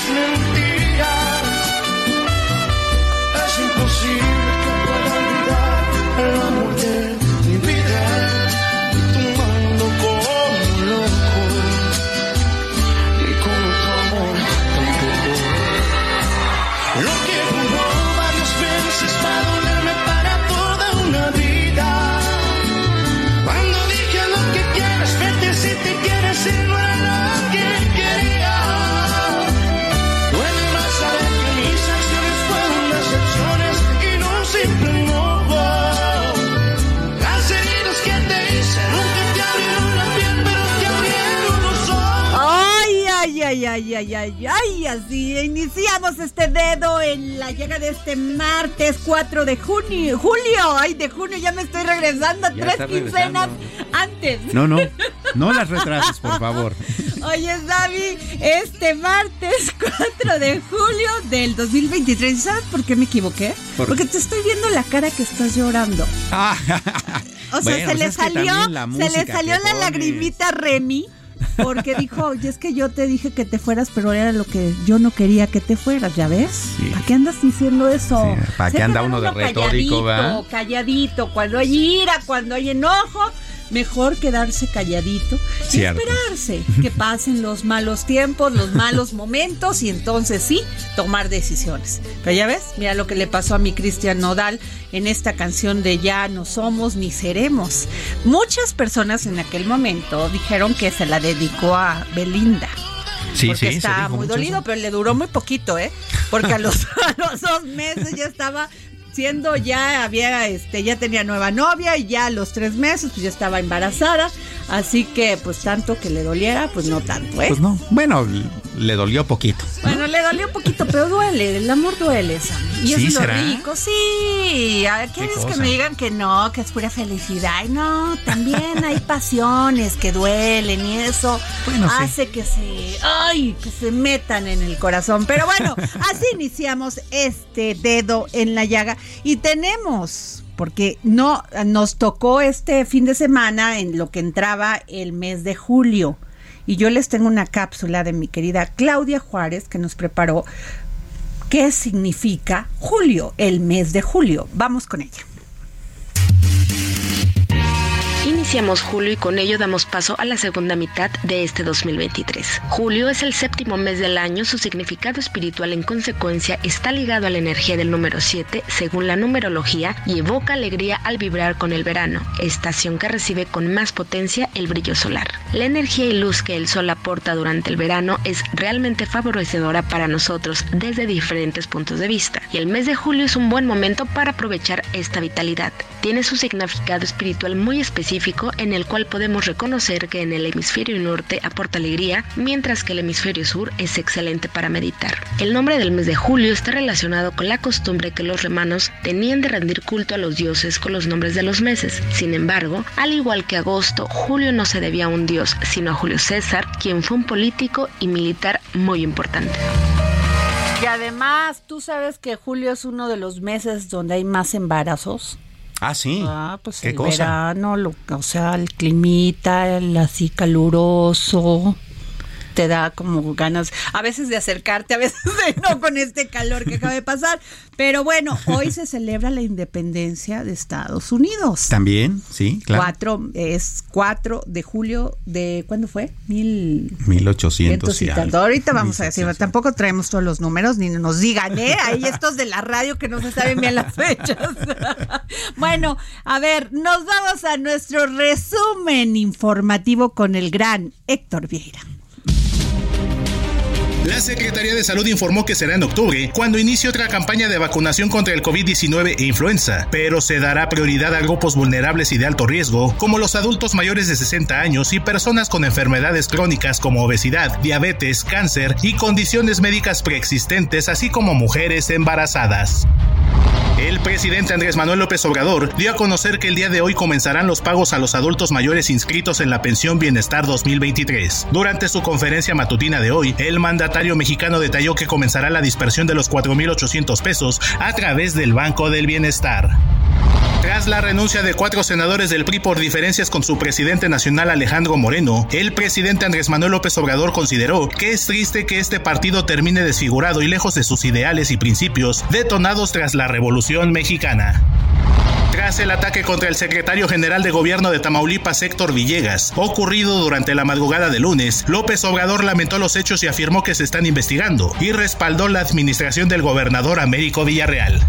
sé que es mentira. Es imposible que pueda olvidar así iniciamos este dedo en la llega de este martes 4 de junio, julio, ay, de junio ya me estoy regresando Ya tres quincenas regresando. antes. No, no, no las retrases, por favor. Oye, Davi, este martes 4 de julio del 2023, ¿sabes por qué me equivoqué? ¿Por Porque te estoy viendo la cara que estás llorando. Ah, O sea, bueno, se pues le salió, se le salió la pones. lagrimita a Remy. Porque dijo, oye, es que yo te dije que te fueras, pero era lo que yo no quería que te fueras, ¿ya ves? Sí. ¿Para qué andas diciendo eso? Sí, ¿para qué anda uno de retórico, calladito, calladito. Cuando hay ira, cuando hay enojo, mejor quedarse calladito y esperarse que pasen los malos tiempos, los malos momentos y entonces sí, tomar decisiones. Pero ya ves, mira lo que le pasó a mi Cristian Nodal en esta canción de Ya no somos ni seremos. Muchas personas en aquel momento dijeron que se la dedicó a Belinda. Sí, porque sí, dijo muy dolido, eso. pero le duró muy poquito, ¿eh? Porque a los, a los dos meses ya estaba siendo ya había este ya tenía nueva novia y ya a los tres meses pues ya estaba embarazada así que pues tanto que le doliera pues no tanto ¿eh? Pues no, bueno, le dolió poquito. Bueno, le dolió poquito, pero duele, el amor duele, Sam. Y ¿Sí es lo será? rico, sí. A ver, ¿quieres que me digan que no, que es pura felicidad? Ay, no, también hay pasiones que duelen y eso Bueno, sí. hace que se, ay, que se metan en el corazón. Pero bueno, así iniciamos este dedo en la llaga y tenemos porque no nos tocó este fin de semana en lo que entraba el mes de julio. Y yo les tengo una cápsula de mi querida Claudia Juárez que nos preparó qué significa julio, el mes de julio. Vamos con ella. Iniciamos julio y con ello damos paso a la segunda mitad de este 2023. Julio es el séptimo mes del año, su significado espiritual en consecuencia está ligado a la energía del número 7 según la numerología y evoca alegría al vibrar con el verano, estación que recibe con más potencia el brillo solar. La energía y luz que el sol aporta durante el verano es realmente favorecedora para nosotros desde diferentes puntos de vista y el mes de julio es un buen momento para aprovechar esta vitalidad. Tiene su significado espiritual muy específico en el cual podemos reconocer que en el hemisferio norte aporta alegría, mientras que el hemisferio sur es excelente para meditar. El nombre del mes de julio está relacionado con la costumbre que los romanos tenían de rendir culto a los dioses con los nombres de los meses. Sin embargo, al igual que agosto, julio no se debía a un dios, sino a Julio César, quien fue un político y militar muy importante. Y además, tú sabes que julio es uno de los meses donde hay más embarazos. Ah, sí. Ah, pues ¿Qué el cosa? verano, lo- o sea, el climita, el así caluroso, te da como ganas a veces de acercarte, a veces de no con este calor que acaba de pasar. Pero bueno, hoy se celebra la independencia de Estados Unidos. También, sí, claro. Cuatro, es 4 de julio de, ¿cuándo fue? Mil... 1800 cientos y algo. Ahorita vamos a decir, 1700. tampoco traemos todos los números, ni nos digan, ¿eh? Hay estos de la radio que no se saben bien las fechas. bueno, a ver, nos vamos a nuestro resumen informativo con el gran Héctor Vieira. La Secretaría de Salud informó que será en octubre, cuando inicie otra campaña de vacunación contra el COVID-19 e influenza, pero se dará prioridad a grupos vulnerables y de alto riesgo, como los adultos mayores de 60 años y personas con enfermedades crónicas como obesidad, diabetes, cáncer y condiciones médicas preexistentes, así como mujeres embarazadas. El presidente Andrés Manuel López Obrador dio a conocer que el día de hoy comenzarán los pagos a los adultos mayores inscritos en la Pensión Bienestar 2023. Durante su conferencia matutina de hoy, el mandatario mexicano detalló que comenzará la dispersión de los 4.800 pesos a través del Banco del Bienestar. Tras la renuncia de cuatro senadores del PRI por diferencias con su presidente nacional Alejandro Moreno, el presidente Andrés Manuel López Obrador consideró que es triste que este partido termine desfigurado y lejos de sus ideales y principios detonados tras la Revolución Mexicana. Tras el ataque contra el secretario general de gobierno de Tamaulipas, Héctor Villegas, ocurrido durante la madrugada de lunes, López Obrador lamentó los hechos y afirmó que se están investigando y respaldó la administración del gobernador Américo Villarreal.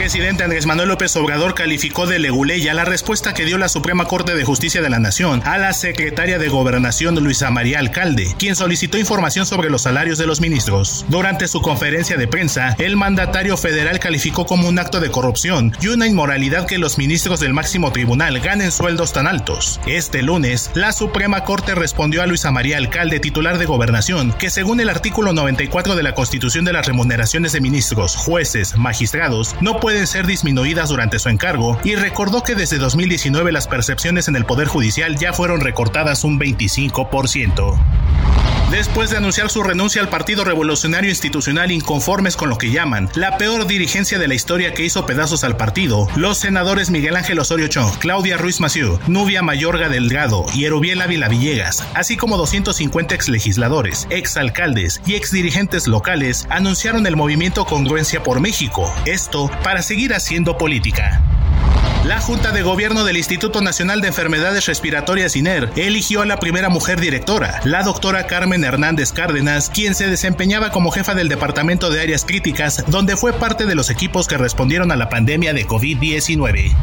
Presidente Andrés Manuel López Obrador calificó de leguleya la respuesta que dio la Suprema Corte de Justicia de la Nación a la secretaria de Gobernación Luisa María Alcalde, quien solicitó información sobre los salarios de los ministros. Durante su conferencia de prensa, el mandatario federal calificó como un acto de corrupción y una inmoralidad que los ministros del máximo tribunal ganen sueldos tan altos. Este lunes, la Suprema Corte respondió a Luisa María Alcalde, titular de Gobernación, que según el artículo 94 de la Constitución de las remuneraciones de ministros, jueces, magistrados, no pueden ser disminuidas durante su encargo y recordó que desde 2019 las percepciones en el Poder Judicial ya fueron recortadas un 25%. Después de anunciar su renuncia al Partido Revolucionario Institucional inconformes con lo que llaman la peor dirigencia de la historia que hizo pedazos al partido, los senadores Miguel Ángel Osorio Chong, Claudia Ruiz Massieu, Nubia Mayorga Delgado y Erubiel Ávila Villegas, así como 250 exlegisladores, exalcaldes y exdirigentes locales, anunciaron el movimiento Congruencia por México, esto para seguir haciendo política. La Junta de Gobierno del Instituto Nacional de Enfermedades Respiratorias INER eligió a la primera mujer directora, la doctora Carmen Hernández Cárdenas, quien se desempeñaba como jefa del Departamento de Áreas Críticas, donde fue parte de los equipos que respondieron a la pandemia de COVID-19.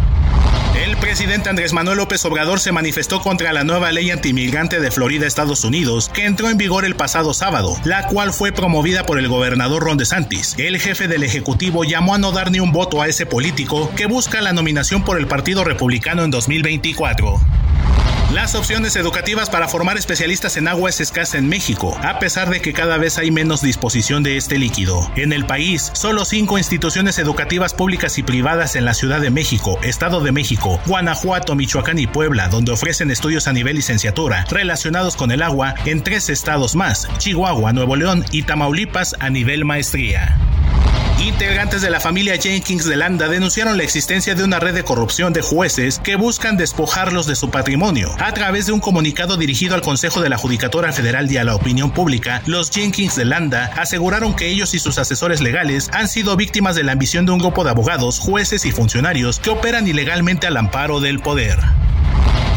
El presidente Andrés Manuel López Obrador se manifestó contra la nueva ley antimigrante de Florida, Estados Unidos, que entró en vigor el pasado sábado, la cual fue promovida por el gobernador Ron DeSantis. El jefe del Ejecutivo llamó a no dar ni un voto a ese político que busca la nominación por el Partido Republicano en 2024. Las opciones educativas para formar especialistas en agua es escasa en México, a pesar de que cada vez hay menos disposición de este líquido. En el país, solo cinco instituciones educativas públicas y privadas en la Ciudad de México, Estado de México, Guanajuato, Michoacán y Puebla, donde ofrecen estudios a nivel licenciatura relacionados con el agua en tres estados más, Chihuahua, Nuevo León y Tamaulipas a nivel maestría. Integrantes de la familia Jenkins de Landa denunciaron la existencia de una red de corrupción de jueces que buscan despojarlos de su patrimonio. A través de un comunicado dirigido al Consejo de la Judicatura Federal y a la opinión pública, los Jenkins de Landa aseguraron que ellos y sus asesores legales han sido víctimas de la ambición de un grupo de abogados, jueces y funcionarios que operan ilegalmente al amparo del poder.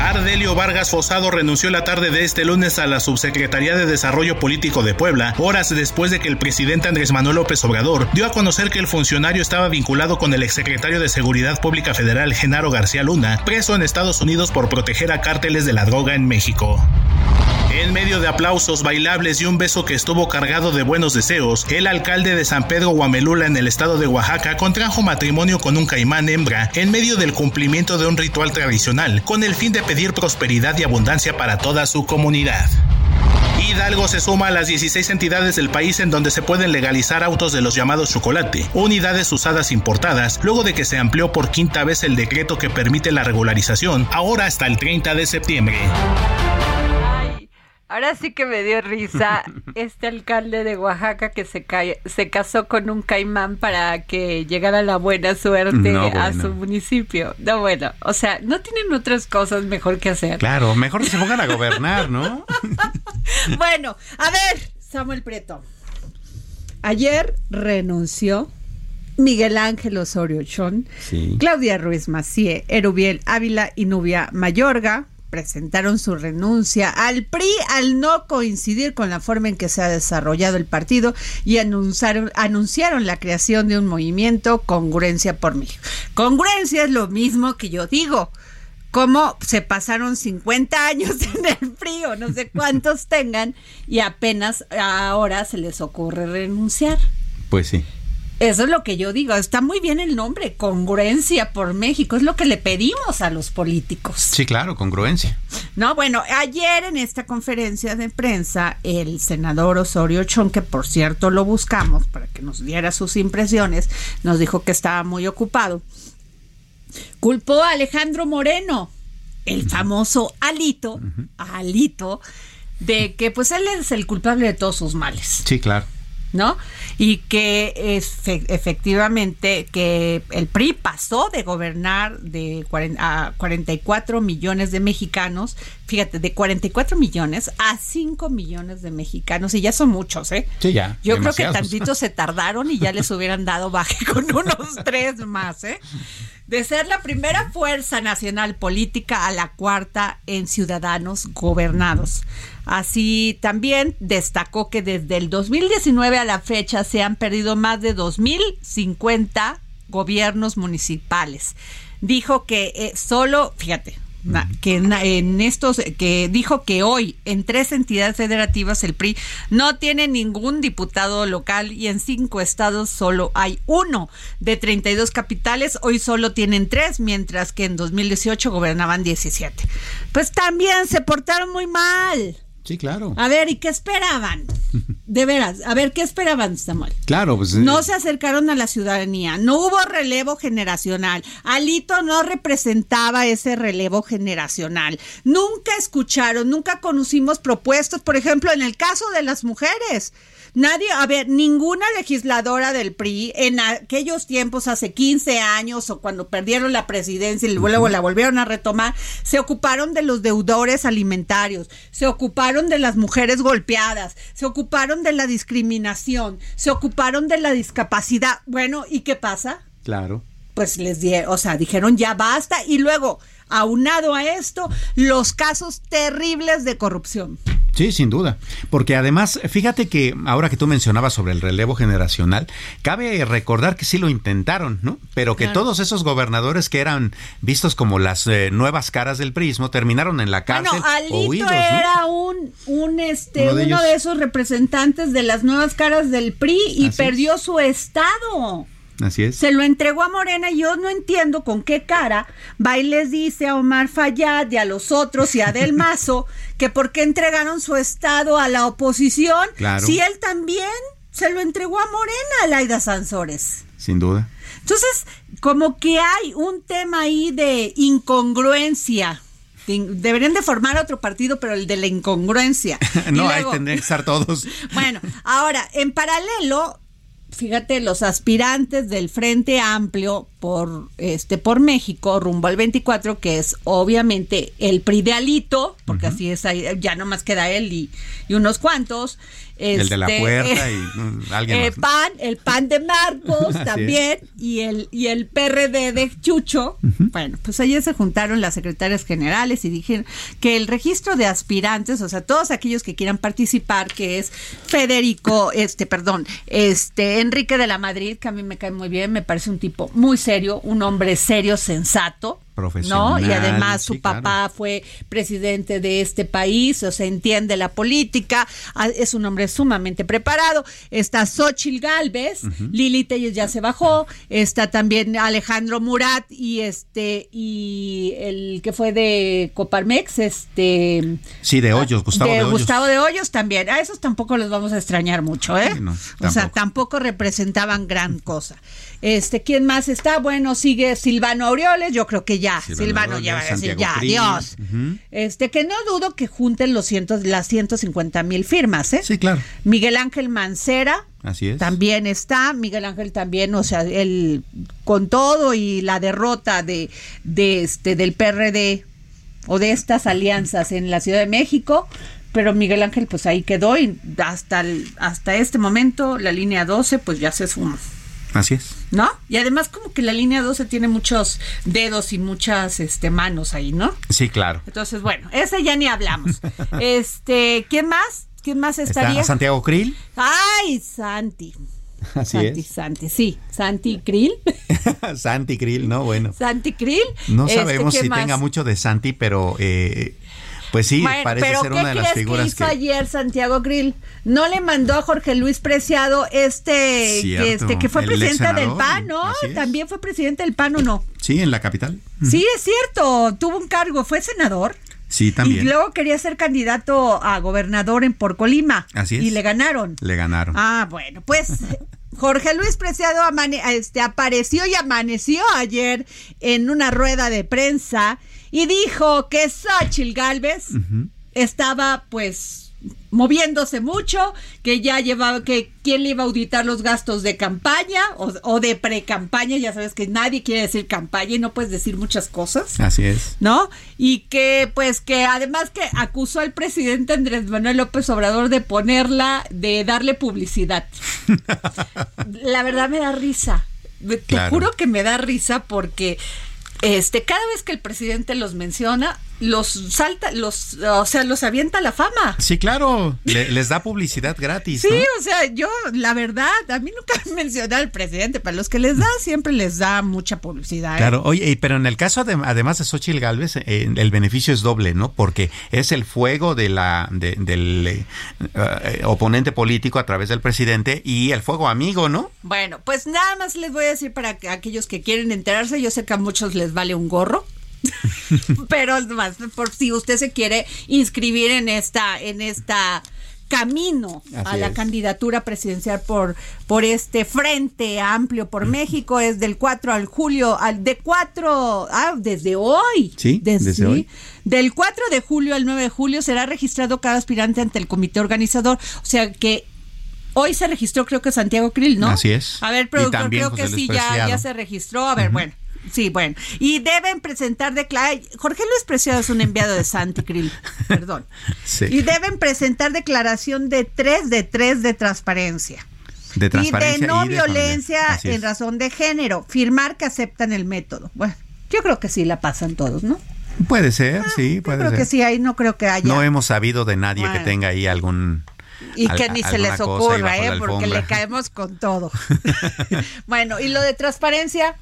Ardelio Vargas Fosado renunció la tarde de este lunes a la Subsecretaría de Desarrollo Político de Puebla, horas después de que el presidente Andrés Manuel López Obrador dio a conocer que el funcionario estaba vinculado con el exsecretario de Seguridad Pública Federal Genaro García Luna, preso en Estados Unidos por proteger a cárteles de la droga en México. En medio de aplausos, bailables y un beso que estuvo cargado de buenos deseos, el alcalde de San Pedro Guamelula en el estado de Oaxaca contrajo matrimonio con un caimán hembra en medio del cumplimiento de un ritual tradicional, con el fin de pedir prosperidad y abundancia para toda su comunidad. Hidalgo se suma a las 16 entidades del país en donde se pueden legalizar autos de los llamados chocolate, unidades usadas importadas, luego de que se amplió por quinta vez el decreto que permite la regularización, ahora hasta el 30 de septiembre. Ahora sí que me dio risa este alcalde de Oaxaca que se, se casó con un caimán para que llegara la buena suerte a su municipio. No, bueno, o sea, no tienen otras cosas mejor que hacer. Claro, mejor que se pongan a gobernar, ¿no? bueno, a ver, Samuel Prieto. Ayer renunció Miguel Ángel Osorio Chón, Claudia Ruiz Macié, Erubiel Ávila y Nubia Mayorga presentaron su renuncia al PRI al no coincidir con la forma en que se ha desarrollado el partido y anunciaron, anunciaron la creación de un movimiento Congruencia por México. Congruencia es lo mismo que yo digo. Cómo se pasaron 50 años en el PRI o no sé cuántos tengan y apenas ahora se les ocurre renunciar. Pues sí. Eso es lo que yo digo. Está muy bien el nombre, congruencia por México. Es lo que le pedimos a los políticos. Sí, claro, congruencia. No, bueno, ayer en esta conferencia de prensa, el senador Osorio Chón, que por cierto lo buscamos para que nos diera sus impresiones, nos dijo que estaba muy ocupado. Culpó a Alejandro Moreno, el famoso Alito, Alito, de que pues él es el culpable de todos sus males. Sí, claro. ¿No? Y que efectivamente que el PRI pasó de gobernar de a 44 millones de mexicanos, fíjate, de 44 millones a 5 millones de mexicanos, y ya son muchos, ¿eh? Sí, ya. Yo creo que tantito se tardaron y ya les hubieran dado baje con unos tres más, ¿eh? de ser la primera fuerza nacional política a la cuarta en ciudadanos gobernados. Así también destacó que desde el 2019 a la fecha se han perdido más de 2.050 gobiernos municipales. Dijo que eh, solo, fíjate, que en, estos que dijo que hoy en tres entidades federativas el PRI no tiene ningún diputado local y en cinco estados solo hay uno de 32 capitales hoy solo tienen tres mientras que en 2018 gobernaban 17 pues también se portaron muy mal Sí, claro. A ver, ¿y qué esperaban? De veras, a ver, ¿qué esperaban, Samuel? Claro, pues. No eh, se acercaron a la ciudadanía, no hubo relevo generacional. Alito no representaba ese relevo generacional. Nunca escucharon, nunca conocimos propuestas, por ejemplo, en el caso de las mujeres. Nadie, a ver, ninguna legisladora del PRI en aquellos tiempos, hace 15 años o cuando perdieron la presidencia y luego la volvieron a retomar, se ocuparon de los deudores alimentarios, se ocuparon de las mujeres golpeadas, se ocuparon de la discriminación, se ocuparon de la discapacidad. Bueno, ¿y qué pasa? Claro. Pues les di, o sea, dijeron ya basta y luego aunado a esto los casos terribles de corrupción. Sí, sin duda. Porque además, fíjate que ahora que tú mencionabas sobre el relevo generacional, cabe recordar que sí lo intentaron, ¿no? Pero que todos esos gobernadores que eran vistos como las eh, nuevas caras del prismo terminaron en la cárcel. Bueno, Alito era un, un este, uno de, esos representantes de las nuevas caras del PRI y perdió su estado. Así es. Se lo entregó a Morena y yo no entiendo con qué cara va y les dice a Omar Fayad y a los otros y a Del Mazo que por qué entregaron su estado a la oposición si él también se lo entregó a Morena, Laida Sansores. Sin duda. Entonces, como que hay un tema ahí de incongruencia. Deberían de formar otro partido, pero el de la incongruencia. no, ahí tendrían que estar todos. bueno, ahora, en paralelo, fíjate, los aspirantes del Frente Amplio por este por México rumbo al 24 que es obviamente el pridealito porque así es ya no más queda él y, y unos cuantos el de la este, puerta y alguien el pan el pan de Marcos también y el y el PRD de Chucho. Bueno pues ayer se juntaron las secretarias generales y dijeron que el registro de aspirantes o sea todos aquellos que quieran participar que es Federico este perdón este Enrique de la Madrid que a mí me cae muy bien me parece un tipo muy serio, un hombre serio, sensato, ¿no? Y además su papá fue presidente de este país, o sea, entiende la política, ah, es un hombre sumamente preparado. Está Xochil Galvez, Lili Telles ya se bajó, está también Alejandro Murat y este y el que fue de Coparmex, este Sí, de Hoyos, Gustavo de, Gustavo de Hoyos también. A esos tampoco les vamos a extrañar mucho, ¿eh? o sea, tampoco representaban gran cosa. Este, ¿quién más está? Bueno, sigue Silvano Aureoles, yo creo que ya Silvano Silvano, Aureoles, ya va a decir, ya, Krill. Dios. Este, que no dudo que junten los cientos, las 150 mil firmas, ¿eh? Sí, claro. Miguel Ángel Mancera. Así es. También está, Miguel Ángel también, o sea, él con todo y la derrota de, de este del PRD o de estas alianzas en la Ciudad de México, pero Miguel Ángel pues ahí quedó y hasta el- hasta este momento la línea 12 pues ya se suma. Así es. ¿No? Y además como que la línea 12 tiene muchos dedos y muchas este manos ahí, ¿no? Sí, claro. Entonces, bueno, ese ya ni hablamos. Este, ¿quién más? ¿Quién más estaría? Está Santiago Krill. Ay, Santi. Así Santi, es. Santi, sí. Santi Krill. Santi Krill, ¿no? Bueno. Santi Krill. No Este, sabemos ¿quién si más? tenga mucho de Santi, pero eh, pues sí, parece pero ser ¿qué una de las crees que hizo ayer Santiago Grill? No le mandó a Jorge Luis Preciado este, Cierto, que, este que fue presidente del PAN, ¿no? También fue presidente del PAN, ¿o no? Sí, en la capital. Sí, es cierto, tuvo un cargo, fue senador. Sí, Y también. luego quería ser candidato a gobernador en por Colima. Así es. Y le ganaron. Le ganaron. Ah, bueno, pues Jorge Luis Preciado amane- este, apareció y amaneció ayer en una rueda de prensa y dijo que Xochitl Galvez estaba pues moviéndose mucho, que ya llevaba, que quién le iba a auditar los gastos de campaña o, o de pre-campaña, ya sabes que nadie quiere decir campaña y no puedes decir muchas cosas. Así es. ¿no? Y que pues que además que acusó al presidente Andrés Manuel López Obrador de ponerla, de darle publicidad. La verdad me da risa. Te Claro. juro que me da risa porque este cada vez que el presidente los menciona, los salta, los o sea, los avienta la fama. Sí, claro. le- les da publicidad gratis. Sí, ¿no? o sea, yo, la verdad, a mí nunca me menciona al presidente. Para los que les da, siempre les da mucha publicidad. ¿eh? Claro, oye, pero en el caso de, además de Xochitl Galvez, eh, el beneficio es doble, ¿no? Porque es el fuego de la de- del eh, eh, oponente político a través del presidente y el fuego amigo, ¿no? Bueno, pues nada más les voy a decir para que aquellos que quieren enterarse, yo sé que a muchos les vale un gorro. Pero más por si usted se quiere inscribir en esta en esta camino a la es. candidatura presidencial por por este Frente Amplio por México es del 4 al julio al de 4 ah desde hoy. Sí, Des- desde hoy. Del 4 de julio al 9 de julio será registrado cada aspirante ante el comité organizador, o sea que Hoy se registró, creo que Santiago Krill, ¿no? Así es. A ver, productor, creo José que Luis sí, ya, ya se registró. A ver, bueno. Sí, bueno. Y deben presentar declaración. Jorge Luis Preciado es un enviado de Santi Krill, perdón. Sí. Y deben presentar declaración de tres de tres de transparencia. De Y transparencia de no y de familia. violencia en razón de género. Firmar que aceptan el método. Bueno, yo creo que sí la pasan todos, ¿no? Puede ser, sí, Yo puede creo ser. que sí, ahí no creo que haya. No hemos sabido de nadie Bueno. que tenga ahí algún Y al- que ni se les ocurra, ¿eh? Porque le caemos con todo. bueno, y lo de transparencia.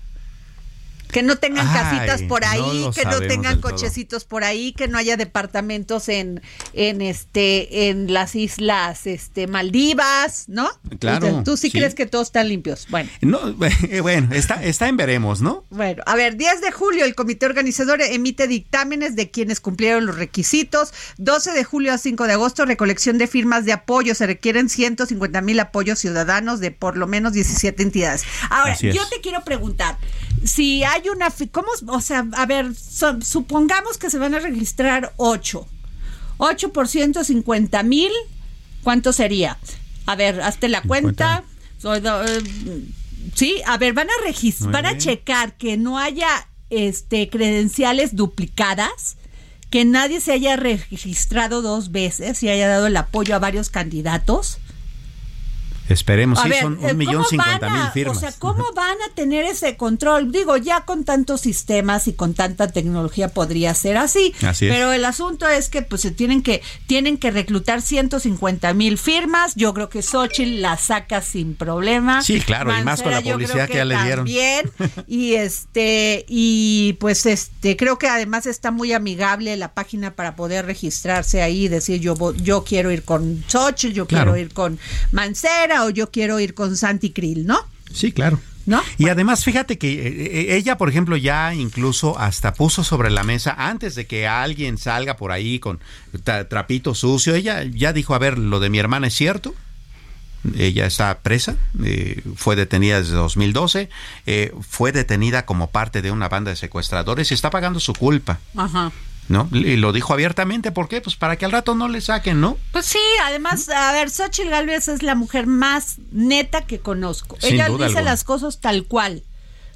Que no tengan Ay, casitas por ahí, que no tengan todo. cochecitos por ahí, que no haya departamentos en, en este, en las islas, este, Maldivas, ¿no? Claro, Tú sí, sí. crees que todos están limpios. Bueno. No, bueno, está, está en veremos, ¿no? Bueno, a ver, 10 de julio el comité organizador emite dictámenes de quienes cumplieron los requisitos. 12 de julio a 5 de agosto, recolección de firmas de apoyo. Se requieren 150 mil apoyos ciudadanos de por lo menos 17 entidades. Ahora, yo te quiero preguntar, si hay una, fi- ¿cómo? O sea, a ver, so- supongamos que se van a registrar 8. 8 por 150 mil, ¿cuánto sería? A ver, hazte la 50. cuenta. Eh, sí, a ver, van a registrar, van a checar que no haya este credenciales duplicadas, que nadie se haya registrado dos veces y haya dado el apoyo a varios candidatos. Esperemos, A sí, ver, son eh, un millón ¿cómo cincuenta mil firmas. O sea, ¿cómo van a tener ese control? Digo, ya con tantos sistemas y con tanta tecnología podría ser así. Así es. Pero el asunto es que pues se tienen que tienen que reclutar 150 mil firmas. Yo creo que Xochitl la saca sin problema. Sí, claro, y más con la Mancera, publicidad que ya le dieron. También. Y este y pues este creo que además está muy amigable la página para poder registrarse ahí y decir yo yo quiero ir con Xochitl, yo Claro. quiero ir con Mancera o yo quiero ir con Santi Krill, ¿no? Sí, claro. ¿No? Y además, fíjate que eh, eh, ella, por ejemplo, ya incluso hasta puso sobre la mesa, antes de que alguien salga por ahí con tra- trapito sucio, ella ya dijo, a ver, lo de mi hermana es cierto. Ella está presa, eh, fue detenida desde 2012, eh, fue detenida como parte de una banda de secuestradores y está pagando su culpa. Ajá. ¿No? Y lo dijo abiertamente, ¿por qué? Pues para que al rato no le saquen, ¿no? Pues sí, además, a ver, Xochitl Galvez es la mujer más neta que conozco. Sin Ella dice alguna. las cosas tal cual.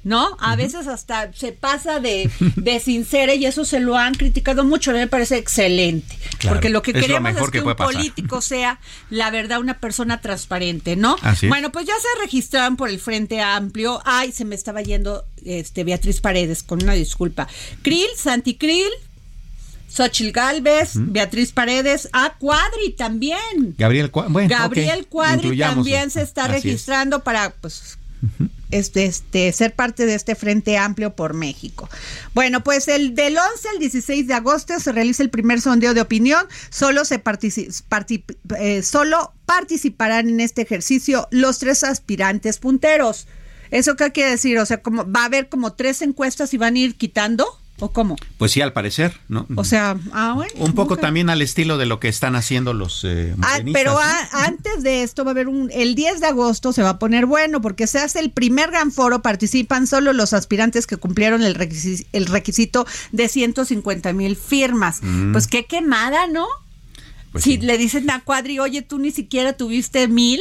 ¿No? A veces hasta se pasa de, de sincera y eso se lo han criticado mucho. A mí me parece excelente. Claro, porque lo que es lo queremos es que que, un pasar. político sea, la verdad, una persona transparente, ¿no? Así. Bueno, pues ya se registraron por el Frente Amplio. Ay, se me estaba yendo este Beatriz Paredes, con una disculpa. Krill, Santi Krill, Xochitl Galvez, Beatriz Paredes, ah, Cuadri también. Gabriel Cua- bueno, Gabriel Cuadri también se está Así es. registrando para pues este, este, ser parte de este Frente Amplio por México. Bueno, pues el del 11 al 16 de agosto se realiza el primer sondeo de opinión. Solo se partici- eh, solo participarán en este ejercicio los tres aspirantes punteros. ¿Eso qué quiere decir? O sea, como va a haber como tres encuestas y van a ir quitando o cómo? Pues sí, al parecer, ¿no? O sea, ah, bueno. un poco también al estilo de lo que están haciendo los eh, Ah, pero antes de esto va a haber un, el 10 de agosto se va a poner bueno porque se hace el primer gran foro, participan solo los aspirantes que cumplieron el, requisi- el requisito de 150 mil firmas. Pues qué quemada, ¿no? Mm. Pues si sí. le dicen a Cuadri, oye, tú ni siquiera tuviste mil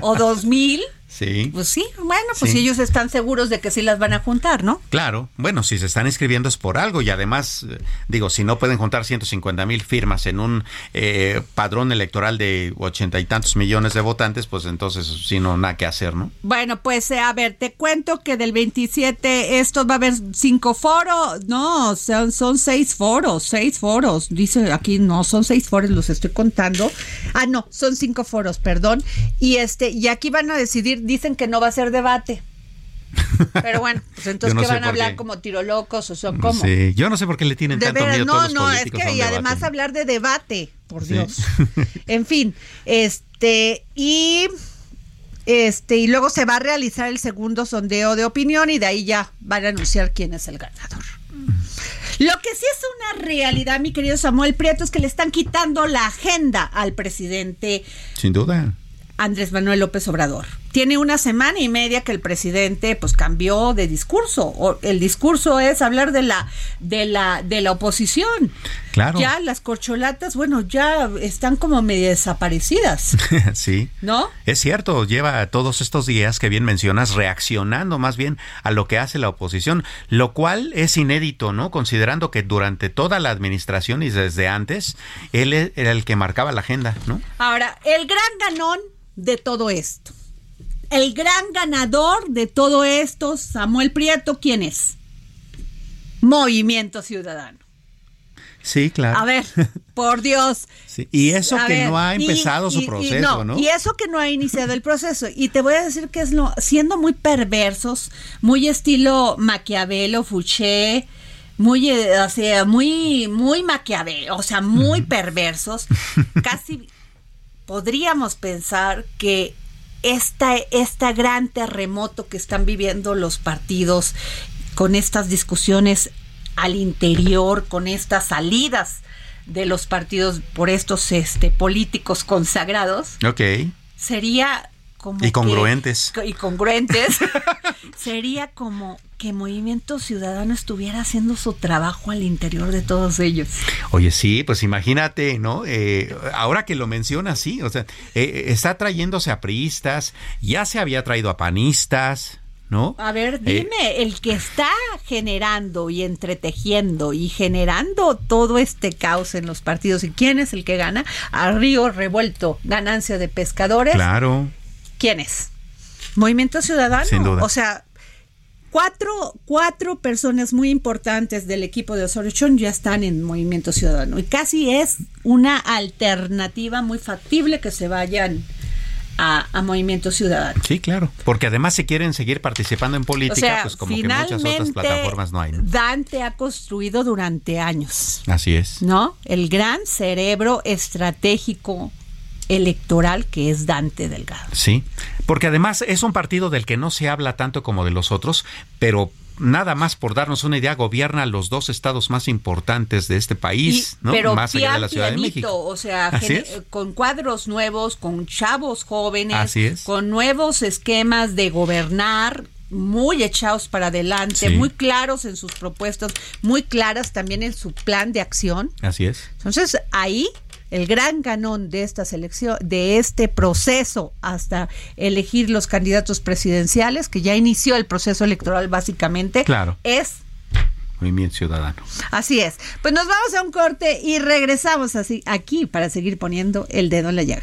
o dos mil, Sí. pues sí, bueno, pues Sí. ellos están seguros de que sí las van a juntar, ¿no? Claro, bueno, si se están inscribiendo es por algo y además, eh, digo, si no pueden juntar 150 mil firmas en un eh, padrón electoral de ochenta y tantos millones de votantes, pues entonces sí no nada que hacer, ¿no? Bueno, pues eh, a ver, te cuento que del 27 esto va a haber cinco foros, no, son, son seis foros, seis foros, dice aquí, no, son seis foros, los estoy contando. Ah, no, son cinco foros, perdón. Y este, y aquí van a decidir, dicen que no va a ser debate. Pero bueno, pues entonces no que van a hablar qué. como tirolocos o son como. Sí, yo no sé por qué le tienen De tanto veras, miedo no, todos los no, es que y además debate. hablar de debate, por Sí. Dios. en fin, este, y este, y luego se va a realizar el segundo sondeo de opinión y de ahí ya van a anunciar quién es el ganador. Lo que sí es una realidad, mi querido Samuel Prieto, es que le están quitando la agenda al presidente Sin duda. Andrés Manuel López Obrador. Tiene una semana y media que el presidente pues cambió de discurso. O el discurso es hablar de la de la de la oposición. Claro. Ya las corcholatas, bueno, ya están como medio desaparecidas, sí. ¿no? Es cierto, lleva todos estos días que bien mencionas reaccionando más bien a lo que hace la oposición, lo cual es inédito, ¿no? Considerando que durante toda la administración y desde antes, él e- era el que marcaba la agenda, ¿no? Ahora, el gran ganón de todo esto. El gran ganador de todo esto, Samuel Prieto, ¿quién es? Movimiento Ciudadano. Sí, claro. A ver, por Dios. Sí, Y eso A que ver, no ha y- empezado su y- y proceso, ¿no? Y eso que no ha iniciado el proceso. Y te voy a decir que es lo, siendo muy perversos, muy estilo Maquiavelo, Fouché, muy, eh, o sea, muy, muy Maquiavelo, o sea, muy perversos, casi podríamos pensar que esta, esta gran terremoto que están viviendo los partidos con estas discusiones al interior, con estas salidas de los partidos por estos este, políticos consagrados, Ok. sería como Y que- congruentes. y congruentes sería como que Movimiento Ciudadano estuviera haciendo su trabajo al interior de todos ellos. Oye, sí, pues imagínate, ¿no? Eh, ahora que lo menciona, sí, o sea, eh, está trayéndose a priistas, ya se había traído a panistas, ¿no? A ver, Eh, dime, el que está generando y entretejiendo y generando todo este caos en los partidos, ¿y quién es el que gana? A río revuelto, ganancia de pescadores. Claro. ¿Quién es? Movimiento Ciudadano. Sin duda. O sea, cuatro, cuatro personas muy importantes del equipo de Osorio Chong ya están en Movimiento Ciudadano. Y casi es una alternativa muy factible que se vayan a, a Movimiento Ciudadano. Sí, claro. Porque además si quieren seguir participando en O política, sea, pues como que muchas otras plataformas no hay, ¿no? Dante ha construido durante años, Así es. ¿no? El gran cerebro estratégico electoral que es Dante Delgado. Sí, porque además es un partido del que no se habla tanto como de los otros, pero nada más por darnos una idea, gobierna los dos estados más importantes de este país, ¿no? Pero más allá de la Ciudad de México. O sea, con cuadros nuevos, con chavos jóvenes, Así es. con nuevos esquemas de gobernar muy echados para adelante, Sí. muy claros en sus propuestas, muy claras también en su plan de acción. Así es. Entonces, ahí el gran ganón de esta selección, de este proceso hasta elegir los candidatos presidenciales, que ya inició el proceso electoral básicamente, Claro. es Movimiento Ciudadano. Así es. Pues nos vamos a un corte y regresamos así aquí para seguir poniendo el dedo en la llaga.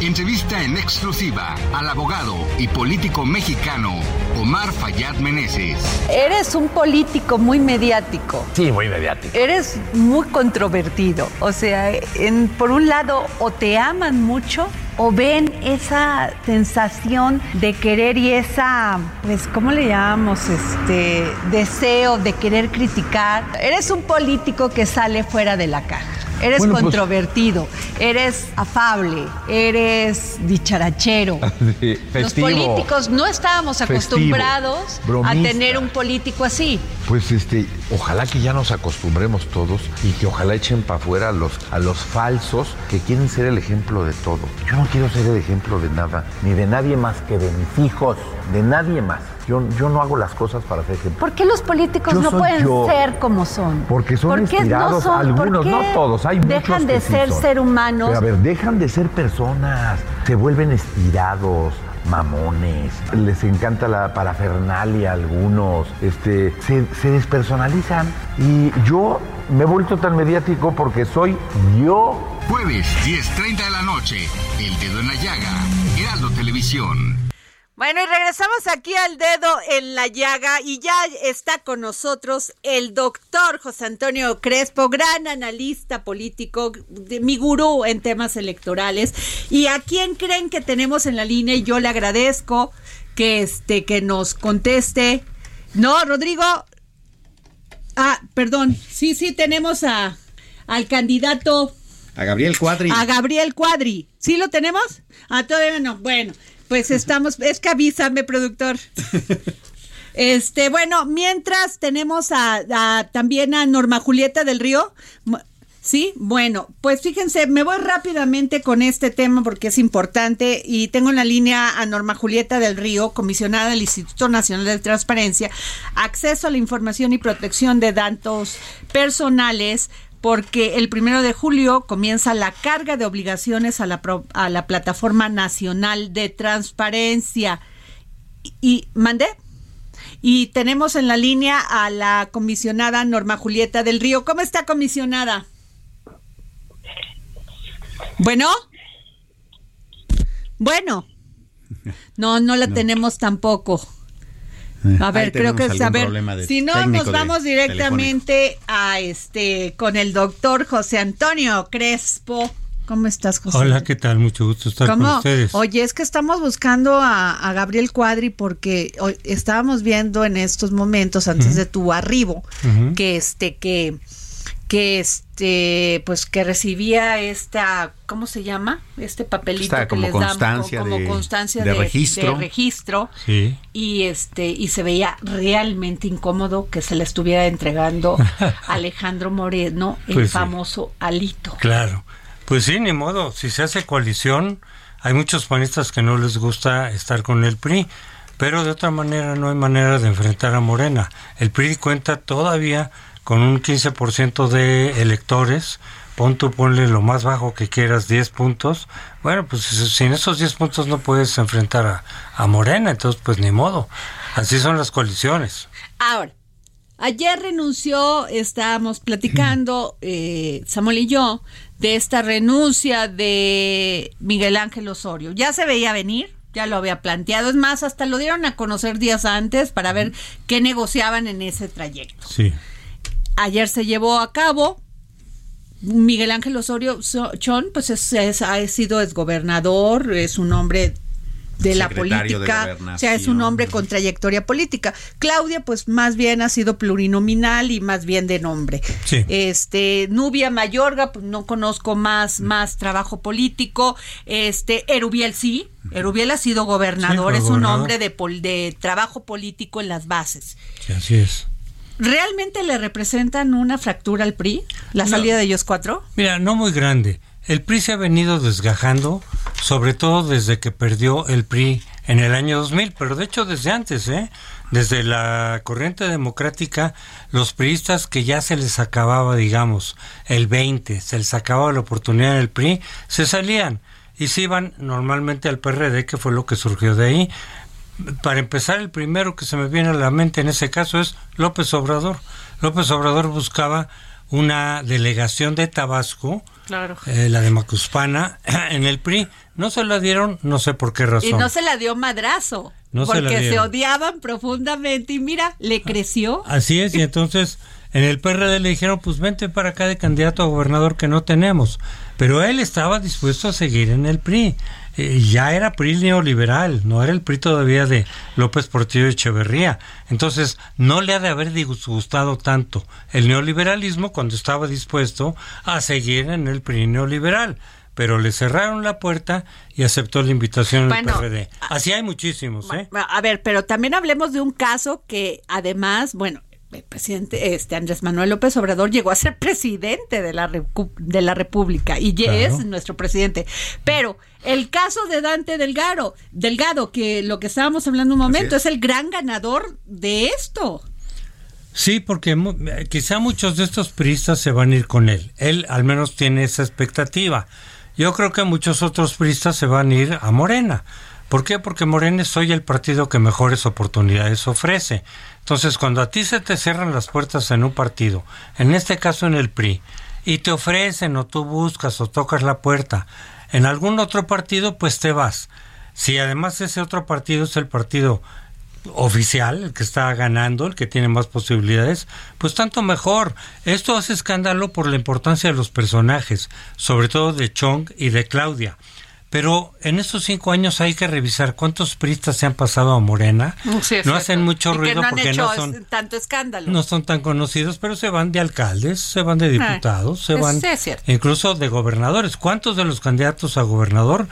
entrevista en exclusiva al abogado y político mexicano Omar Fayad Meneses. Eres un político muy mediático. Sí, muy mediático. Eres muy controvertido. O sea, en- por un lado, o te aman mucho o ven esa sensación de querer y esa, pues, ¿cómo le llamamos? Este deseo de querer criticar. Eres un político que sale fuera de la caja. Eres Bueno, pues- controvertido, eres afable, eres dicharachero. Sí, Los políticos no estábamos Festivo, acostumbrados a tener un político así. Pues este, ojalá que ya nos acostumbremos todos y que ojalá echen para afuera a los, a los falsos que quieren ser el ejemplo de todo. Yo no quiero ser el ejemplo de nada, ni de nadie más que de mis hijos, de nadie más. Yo, yo no hago las cosas para ser ejemplo. ¿Por qué los políticos Yo no pueden yo. ser como son? Porque son ¿Por qué inspirados, por algunos, qué no todos, hay muchos Dejan que de sí ser son. ser humanos. Pero a ver, dejan de ser personas, se vuelven estirados, mamones, les encanta la parafernalia a algunos, este, se, se despersonalizan. Y yo me he vuelto tan mediático porque soy yo. Jueves, 10.30 de la noche. El dedo en la llaga. Heraldo Televisión. Bueno, y regresamos aquí al dedo en la llaga y ya está con nosotros el doctor José Antonio Crespo, gran analista político, de- mi gurú en temas electorales. ¿Y a quién creen que tenemos en la línea? Y yo le agradezco que, este, que nos conteste. No, Rodrigo. Ah, perdón. Sí, sí, tenemos a, al candidato A Gabriel Cuadri. a Gabriel Cuadri. ¿Sí lo tenemos? Ah, todavía no. Bueno, pues estamos. Es que avísame, productor. Este, bueno, mientras tenemos a, a- también a Norma Julieta del Río. Sí, bueno, pues fíjense, me voy rápidamente con este tema porque es importante y tengo en la línea a Norma Julieta del Río, comisionada del Instituto Nacional de Transparencia, acceso a la información y protección de datos personales porque el primero de julio comienza la carga de obligaciones a la, a la Plataforma Nacional de Transparencia. Y, y mandé. Y tenemos en la línea a la comisionada Norma Julieta del Río. ¿Cómo está, comisionada? Bueno. Bueno. No, no la no. tenemos tampoco. A ver, creo que es a ver, si no nos vamos directamente telefónico. a este con el doctor José Antonio Crespo. ¿Cómo estás, José? Hola, ¿qué tal? Mucho gusto estar ¿Cómo? con ustedes. Oye, es que estamos buscando a, a Gabriel Cuadri porque hoy, estábamos viendo en estos momentos antes uh -huh. de tu arribo uh -huh. que este que que este pues que recibía esta cómo se llama este papelito Está que como les constancia dan como, de, como constancia de de, registro, de registro sí. y este y se veía realmente incómodo que se le estuviera entregando a Alejandro Moreno el Pues sí. famoso alito Claro, pues sí, ni modo. Si se hace coalición, hay muchos panistas que no les gusta estar con el PRI, pero de otra manera no hay manera de enfrentar a Morena. El PRI cuenta todavía con un 15% de electores. Pon tú, ponle lo más bajo que quieras, 10 puntos. Bueno, pues sin esos 10 puntos no puedes enfrentar a, a Morena, entonces pues ni modo. Así son las coaliciones. Ahora, ayer renunció, estábamos platicando, eh, Samuel y yo, de esta renuncia de Miguel Ángel Osorio. Ya se veía venir, ya lo había planteado. Es más, hasta lo dieron a conocer días antes para ver qué negociaban en ese trayecto. Sí. Ayer se llevó a cabo. Miguel Ángel Osorio Chon, pues es, es, ha sido exgobernador, es un hombre de la política, de o sea, es un hombre con trayectoria política. Claudia, pues más bien ha sido plurinominal y más bien de nombre. Sí. Este, Nubia Mayorga, pues no conozco más, más trabajo político. Este, Erubiel sí, Erubiel ha sido gobernador, Sí, es gobernador. un hombre de, pol- de trabajo político en las bases. Sí, así es. ¿Realmente le representan una fractura al PRI? ¿La No. salida de ellos cuatro? Mira, no muy grande. El PRI se ha venido desgajando, sobre todo desde que perdió el PRI en el año 2000, pero de hecho desde antes, ¿eh? Desde la corriente democrática, los priistas que ya se les acababa, digamos, el 20, se les acababa la oportunidad en el PRI, se salían y se iban normalmente al PRD, que fue lo que surgió de ahí. Para empezar, el primero que se me viene a la mente en ese caso es López Obrador. López Obrador buscaba una delegación de Tabasco, Claro. eh, la de Macuspana, en el PRI. No se la dieron, no sé por qué razón. Y no se la dio madrazo. No se la porque se odiaban profundamente. Y mira, le creció. Así es, y entonces en el PRD le dijeron, pues vente para acá de candidato a gobernador que no tenemos. Pero él estaba dispuesto a seguir en el PRI. Eh, ya era PRI neoliberal, no era el PRI todavía de López Portillo Echeverría. Entonces, no le ha de haber disgustado tanto el neoliberalismo cuando estaba dispuesto a seguir en el PRI neoliberal. Pero le cerraron la puerta y aceptó la invitación Bueno, al PRD. Así hay muchísimos, ¿eh? A ver, pero también hablemos de un caso que además, bueno, el presidente este Andrés Manuel López Obrador llegó a ser presidente de la recu- de la República y ya Claro. es nuestro presidente. Pero el caso de Dante Delgado, Delgado que lo que estábamos hablando un momento es. es. el gran ganador de esto. Sí, porque mu- quizá muchos de estos priistas se van a ir con él. Él al menos tiene esa expectativa. Yo creo que muchos otros priistas se van a ir a Morena. ¿Por qué? Porque Morena es hoy el partido que mejores oportunidades ofrece. Entonces, cuando a ti se te cierran las puertas en un partido, en este caso en el PRI, y te ofrecen o tú buscas o tocas la puerta en algún otro partido, pues te vas. Si además ese otro partido es el partido oficial, el que está ganando, el que tiene más posibilidades, pues tanto mejor. Esto hace escándalo por la importancia de los personajes, sobre todo de Chong y de Claudia. Pero en estos cinco años hay que revisar cuántos priistas se han pasado a Morena. no hacen mucho ruido no han porque hecho no son, tanto escándalo. no son tan conocidos, pero se van de alcaldes, se van de diputados, se es- van incluso de gobernadores. ¿Cuántos de los candidatos a gobernador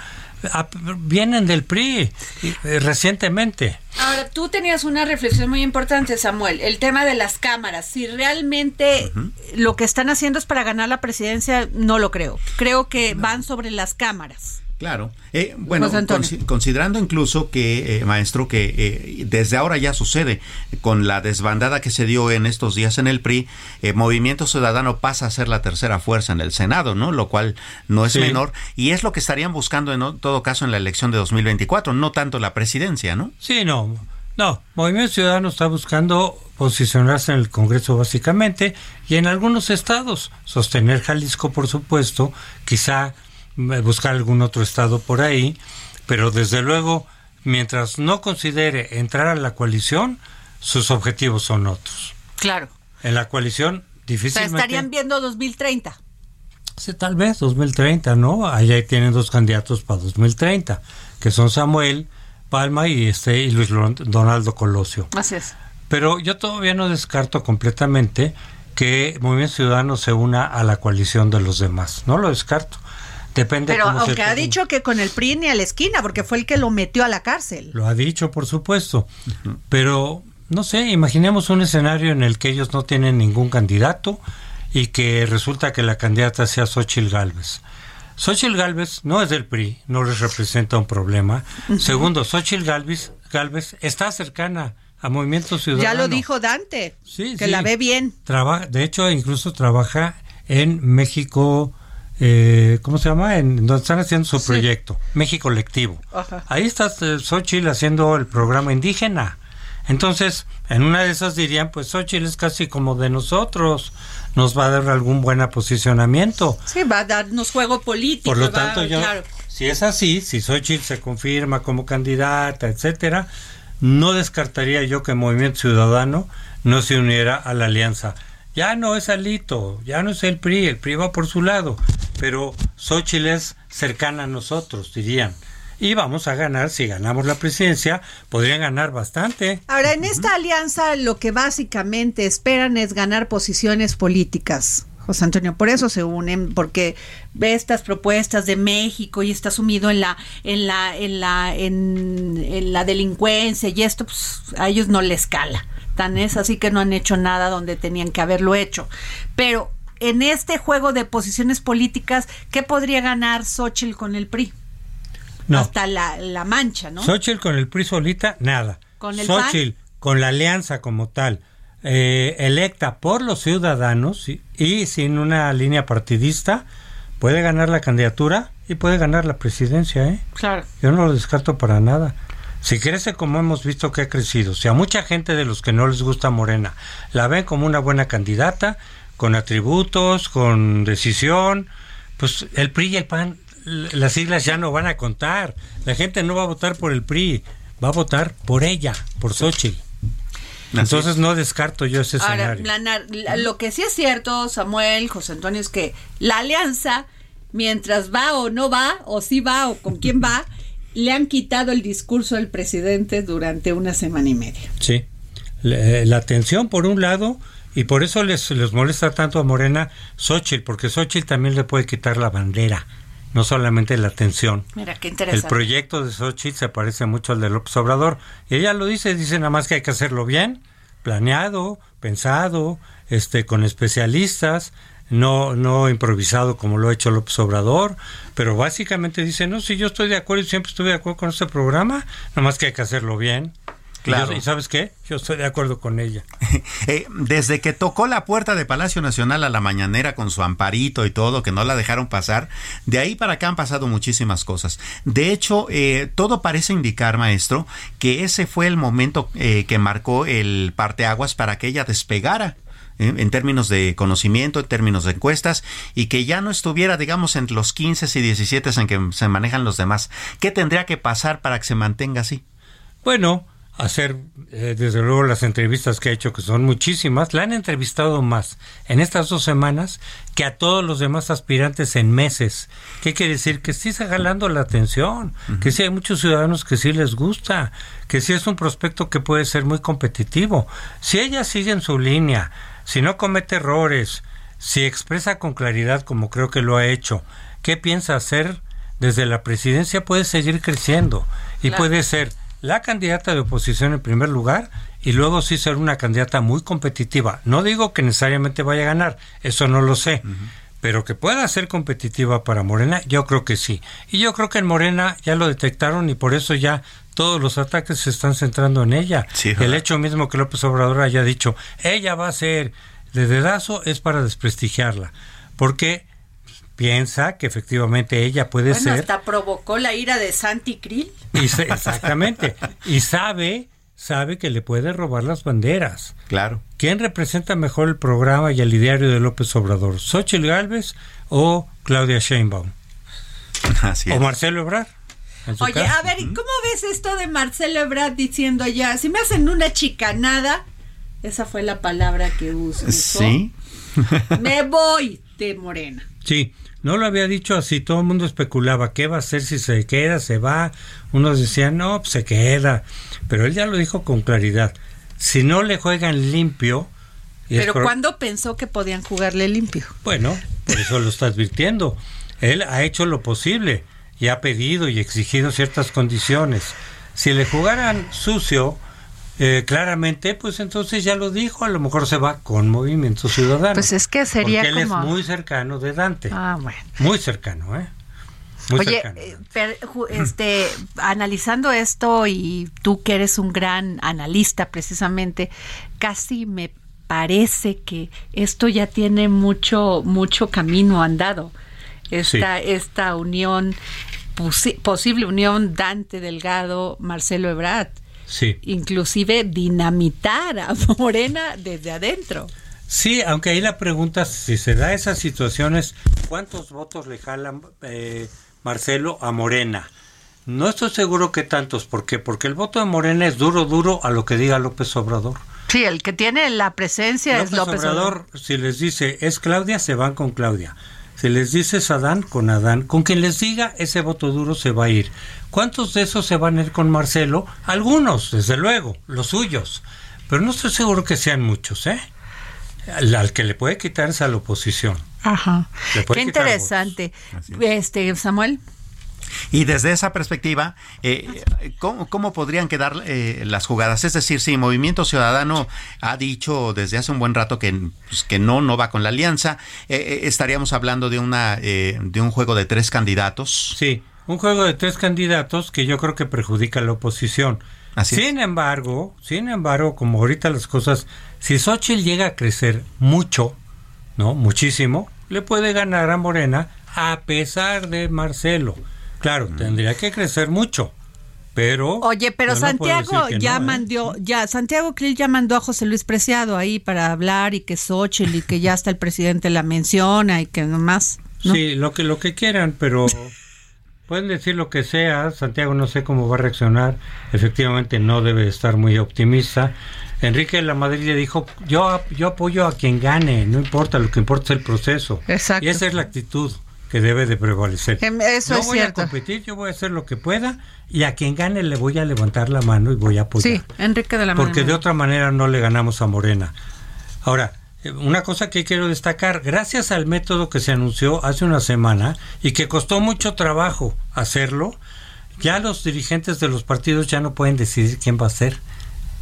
a- vienen del PRI y- eh, recientemente. Ahora, tú tenías una reflexión muy importante, Samuel, el tema de las cámaras. Si realmente lo que están haciendo es para ganar la presidencia, no lo creo. Creo que van sobre las cámaras. Claro. Eh, bueno, considerando incluso que, eh, maestro, que eh, desde ahora ya sucede con la desbandada que se dio en estos días en el PRI, eh, Movimiento Ciudadano pasa a ser la tercera fuerza en el Senado, ¿no? Lo cual no es Sí. menor y es lo que estarían buscando en todo caso en la elección de 2024, no tanto la presidencia, ¿no? Sí, no. No, Movimiento Ciudadano está buscando posicionarse en el Congreso básicamente y en algunos estados. Sostener Jalisco, por supuesto, quizá buscar algún otro estado por ahí, pero desde luego, mientras no considere entrar a la coalición, sus objetivos son otros. Claro. En la coalición, O sea, difícilmente... estarían viendo 2030. Sí, tal vez 2030, ¿no? Allá tienen dos candidatos para 2030, que son Samuel Palma y este y Luis Donaldo Colosio. Así es. Pero yo todavía no descarto completamente que Movimiento Ciudadano se una a la coalición de los demás. No lo descarto. Depende Pero cómo se aunque ha termine. dicho que con el PRI ni a la esquina, porque fue el que lo metió a la cárcel. Lo ha dicho, por supuesto. Pero, no sé, imaginemos un escenario en el que ellos no tienen ningún candidato y que resulta que la candidata sea Xochitl Galvez. Xochitl Galvez no es del PRI, no les representa un problema. Segundo, Xochitl Galvez, Galvez está cercana a Movimiento Ciudadano. Ya lo dijo Dante, Sí, que sí. la ve bien. Trabaja, de hecho, incluso trabaja en México, eh, ¿cómo se llama? En donde están haciendo su Sí. proyecto, México Lectivo. Ajá. Ahí está eh, Xochitl haciendo el programa indígena. Entonces, en una de esas dirían, pues Xochitl es casi como de nosotros, nos va a dar algún buen posicionamiento. Sí, va a darnos juego político. Por lo va- tanto, yo, claro. si es así, si Xochitl se confirma como candidata, etcétera, no descartaría yo que Movimiento Ciudadano no se uniera a la alianza. Ya no es Alito, ya no es el PRI, el PRI va por su lado, pero Xochitl es cercana a nosotros, dirían. Y vamos a ganar, si ganamos la presidencia, podrían ganar bastante. Ahora, en esta alianza lo que básicamente esperan es ganar posiciones políticas. José Antonio, por eso se unen, porque ve estas propuestas de México y está sumido en la, en la, en la, en, en la delincuencia y esto, pues a ellos no les cala. Tan es así que no han hecho nada donde tenían que haberlo hecho. Pero en este juego de posiciones políticas, ¿qué podría ganar Xochitl con el PRI? No. Hasta la, la mancha, ¿no? Xochitl con el PRI solita, nada. Con el Xochitl con la alianza como tal, eh, electa por los ciudadanos y, y sin una línea partidista, puede ganar la candidatura y puede ganar la presidencia, ¿eh? Claro. Yo no lo descarto para nada. Si crece como hemos visto que ha crecido, si a mucha gente de los que no les gusta Morena la ven como una buena candidata, con atributos, con decisión, pues el PRI y el PAN, las siglas ya no van a contar. La gente no va a votar por el PRI, va a votar por ella, por Xochitl. Entonces no descarto yo ese Ahora, escenario. la nar- la- lo que sí es cierto, Samuel, José Antonio, es que la alianza, mientras va o no va, o sí va o con quién va, le han quitado el discurso al presidente durante una semana y media. Sí. La, la atención por un lado, y por eso les, les molesta tanto a Morena Xochitl, porque Xochitl también le puede quitar la bandera, no solamente la atención. Mira, qué El interesante. proyecto de Xochitl se parece mucho al de López Obrador. Y ella lo dice, dice nada más que hay que hacerlo bien, planeado, pensado, este, con especialistas, no, no improvisado como lo ha hecho López Obrador, pero básicamente dice, no, si yo estoy de acuerdo y siempre estuve de acuerdo con este programa, nada más que hay que hacerlo bien. Y Claro. yo- ¿Y sabes qué? Yo estoy de acuerdo con ella. Eh, desde que tocó la puerta de Palacio Nacional a la mañanera con su amparito y todo, que no la dejaron pasar, de ahí para acá han pasado muchísimas cosas. De hecho, eh, todo parece indicar, maestro, que ese fue el momento eh, que marcó el parteaguas para que ella despegara. ¿eh? en términos de conocimiento, en términos de encuestas, y que ya no estuviera, digamos, entre los 15 y 17 en que se manejan los demás. ¿Qué tendría que pasar para que se mantenga así? Bueno, hacer eh, desde luego las entrevistas que ha hecho, que son muchísimas, la han entrevistado más en estas dos semanas que a todos los demás aspirantes en meses. ¿Qué quiere decir? Que sí está jalando la atención, que sí hay muchos ciudadanos que sí les gusta, que sí es un prospecto que puede ser muy competitivo. Si ella sigue en su línea, si no comete errores, si expresa con claridad como creo que lo ha hecho, qué piensa hacer desde la presidencia puede seguir creciendo y Claro. puede ser la candidata de oposición en primer lugar y luego sí ser una candidata muy competitiva. No digo que necesariamente vaya a ganar, eso no lo sé, pero que pueda ser competitiva para Morena, yo creo que sí. Y yo creo que en Morena ya lo detectaron y por eso ya todos los ataques se están centrando en ella. Sí, El hecho mismo que López Obrador haya dicho, ella va a ser de dedazo es para desprestigiarla, porque piensa que efectivamente ella puede Bueno, ser hasta provocó la ira de Santi Krill. y se- exactamente. Y sabe, sabe que le puede robar las banderas. Claro. ¿Quién representa mejor el programa y el ideario de López Obrador? ¿Xochitl Gálvez o Claudia Sheinbaum? Así ¿O es. Marcelo Ebrard? Oye, caso. a ver, ¿y ¿cómo ves esto de Marcelo Ebrard diciendo ya, si me hacen una chicanada, esa fue la palabra que usó, Sí. me voy de Morena. Sí, no lo había dicho así, todo el mundo especulaba qué va a hacer si se queda, se va. Unos decían, no, pues se queda. Pero él ya lo dijo con claridad. Si no le juegan limpio... Pero ¿cuándo pensó que podían jugarle limpio? Bueno, por eso lo está advirtiendo. Él ha hecho lo posible y ha pedido y exigido ciertas condiciones. Si le jugaran sucio, eh, claramente, pues entonces ya lo dijo, a lo mejor se va con Movimiento Ciudadano. Pues es que sería porque él como- es muy cercano de Dante. Ah, bueno. Muy cercano, ¿eh? Muy Oye, cercano. eh, per- este, analizando esto y tú que eres un gran analista precisamente, casi me parece que esto ya tiene mucho, mucho camino andado. Esta, esta unión, posi- posible unión Dante Delgado, Marcelo Ebrard, Sí. inclusive dinamitar a Morena desde adentro. Sí, aunque ahí la pregunta, si se da esas situaciones, ¿cuántos votos le jalan eh, Marcelo a Morena? No estoy seguro que tantos, ¿por qué? Porque el voto de Morena es duro, duro a lo que diga López Obrador. Sí, el que tiene la presencia es López Obrador, si les dice es Claudia, se van con Claudia. Si les dice es Adán, con Adán. Con quien les diga, ese voto duro se va a ir. ¿Cuántos de esos se van a ir con Marcelo? Algunos, desde luego, los suyos. Pero no estoy seguro que sean muchos, ¿eh? Al, que le puede quitar es a la oposición. Ajá. Le puede Qué interesante. Este, Samuel. Y desde esa perspectiva, eh, ¿cómo, cómo podrían quedar eh, las jugadas? Es decir, si Movimiento Ciudadano ha dicho desde hace un buen rato que, pues, que no, no va con la alianza, eh, eh, estaríamos hablando de, una, eh, de un juego de tres candidatos. Sí, un juego de tres candidatos que yo creo que perjudica a la oposición. Así es. sin embargo, sin embargo, como ahorita las cosas, si Xochitl llega a crecer mucho, ¿no? Muchísimo, le puede ganar a Morena a pesar de Marcelo. Claro, tendría que crecer mucho, pero... Oye, pero no Santiago ya no, ¿eh? mandó, ya Santiago Krill ya mandó a José Luis Preciado ahí para hablar y que Xochitl y que ya hasta el presidente la menciona y que nomás. ¿no? Sí, lo que, lo que quieran, pero pueden decir lo que sea. Santiago no sé cómo va a reaccionar. Efectivamente no debe estar muy optimista. Enrique de la Madrid le dijo, yo, yo apoyo a quien gane, no importa, lo que importa es el proceso. Exacto. Y esa es la actitud que debe de prevalecer. Em, eso es voy cierto. a competir, yo voy a hacer lo que pueda y a quien gane le voy a levantar la mano y voy a apoyar. Sí, Enrique de la Porque de otra manera no le ganamos a Morena. Ahora, eh, una cosa que quiero destacar, gracias al método que se anunció hace una semana y que costó mucho trabajo hacerlo, ya los dirigentes de los partidos ya no pueden decidir quién va a ser.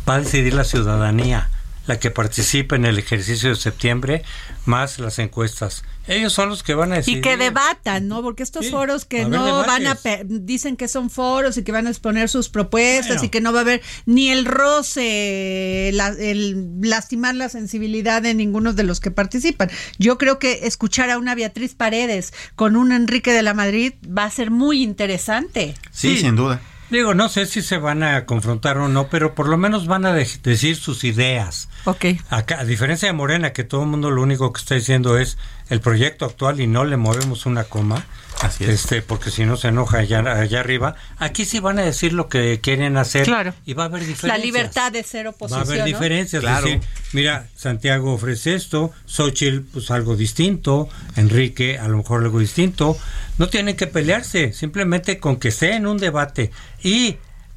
Va a decidir la ciudadanía, la que participa en el ejercicio de septiembre, más las encuestas. Ellos son los que van a decidir. Y que debatan, ¿no? Porque estos Sí, foros que no van a, dicen que son foros y que van a exponer sus propuestas Bueno. y que no va a haber ni el roce, la- el lastimar la sensibilidad de ninguno de los que participan. Yo creo que escuchar a una Beatriz Paredes con un Enrique de la Madrid va a ser muy interesante. Sí, sin duda. Digo, no sé si se van a confrontar o no, pero por lo menos van a de- decir sus ideas. Ok. Acá, a diferencia de Morena, que todo el mundo lo único que está diciendo es el proyecto actual y no le movemos una coma, Así es. este, porque si no se enoja allá, allá arriba, aquí sí van a decir lo que quieren hacer Claro. y va a haber La diferencias. libertad de ser Va a oposición. haber ¿no? diferencias. es Claro. decir, mira, Santiago ofrece esto, Xochitl, pues algo distinto, Enrique, a lo mejor algo distinto. No tienen que pelearse, simplemente con que esté en un debate y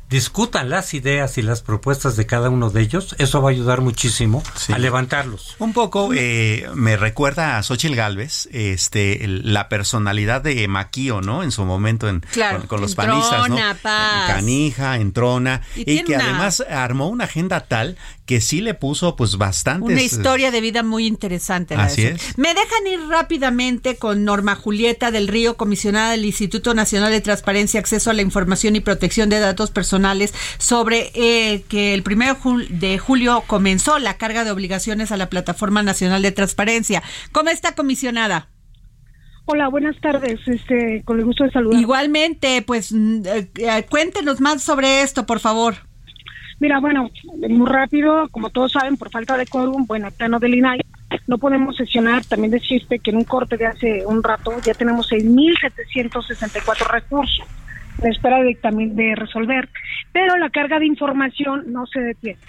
discutan las ideas y las propuestas de cada uno de ellos, eso va a ayudar muchísimo a levantarlos. Un poco eh, me recuerda a Xochitl Galvez, este, el- la personalidad de Maquío, ¿no? En su momento en, Claro, con, con los panistas, ¿no? paz. Canija, entrona, Y y, que una- además armó una agenda tal que sí le puso pues bastantes... Una historia de vida muy interesante. la Así es. Me dejan ir rápidamente con Norma Julieta del Río, comisionada del Instituto Nacional de Transparencia, Acceso a la Información y Protección de Datos Personales, sobre eh, que el primero de julio comenzó la carga de obligaciones a la Plataforma Nacional de Transparencia. ¿Cómo está, comisionada? Hola, buenas tardes. Este, con el gusto de saludar. Igualmente, pues mm, eh, eh, cuéntenos más sobre esto, por favor. Mira, bueno, muy rápido, como todos saben, por falta de quórum, bueno, el plano del INAI, no podemos sesionar. También decirte que en un corte de hace un rato ya tenemos 6.764 recursos en espera de dictamen de resolver, pero la carga de información no se detiene.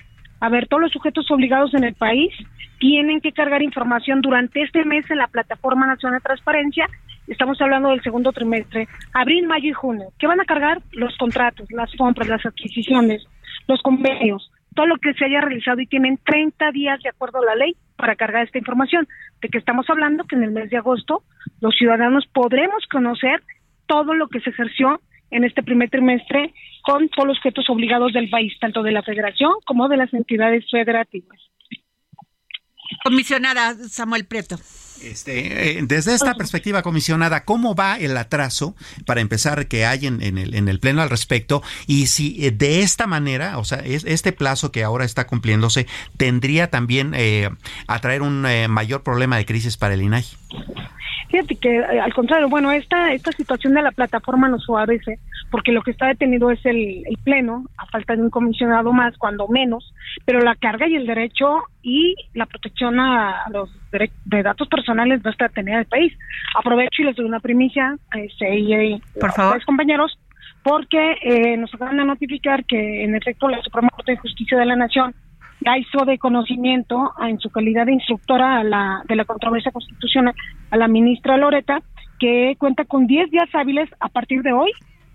A ver, todos los sujetos obligados en el país tienen que cargar información durante este mes en la Plataforma Nacional de Transparencia. Estamos hablando del segundo trimestre, abril, mayo y junio. ¿Qué van a cargar? Los contratos, las compras, las adquisiciones, los convenios, todo lo que se haya realizado y tienen 30 días de acuerdo a la ley para cargar esta información. De que estamos hablando que en el mes de agosto los ciudadanos podremos conocer todo lo que se ejerció en este primer trimestre con todos los sujetos obligados del país, tanto de la federación como de las entidades federativas. Comisionada Samuel Prieto. Este, eh, desde esta perspectiva, comisionada, ¿cómo va el atraso para empezar que hay en, en el, en el Pleno al respecto? Y si eh, de esta manera, o sea, es, este plazo que ahora está cumpliéndose, tendría también eh, atraer un eh, mayor problema de crisis para el INAI. Fíjate que eh, al contrario, bueno, esta esta situación de la plataforma nos favorece porque lo que está detenido es el, el pleno, a falta de un comisionado más, cuando menos, pero la carga y el derecho y la protección a, a los dere- de datos personales no está detenida del país. Aprovecho y les doy una primicia este, y, y Por a ustedes, compañeros, porque eh, nos acaban de notificar que en efecto la Suprema Corte de Justicia de la Nación ya hizo de conocimiento en su calidad de instructora a la, de la controversia constitucional a la ministra Loreta que cuenta con 10 días hábiles a partir de hoy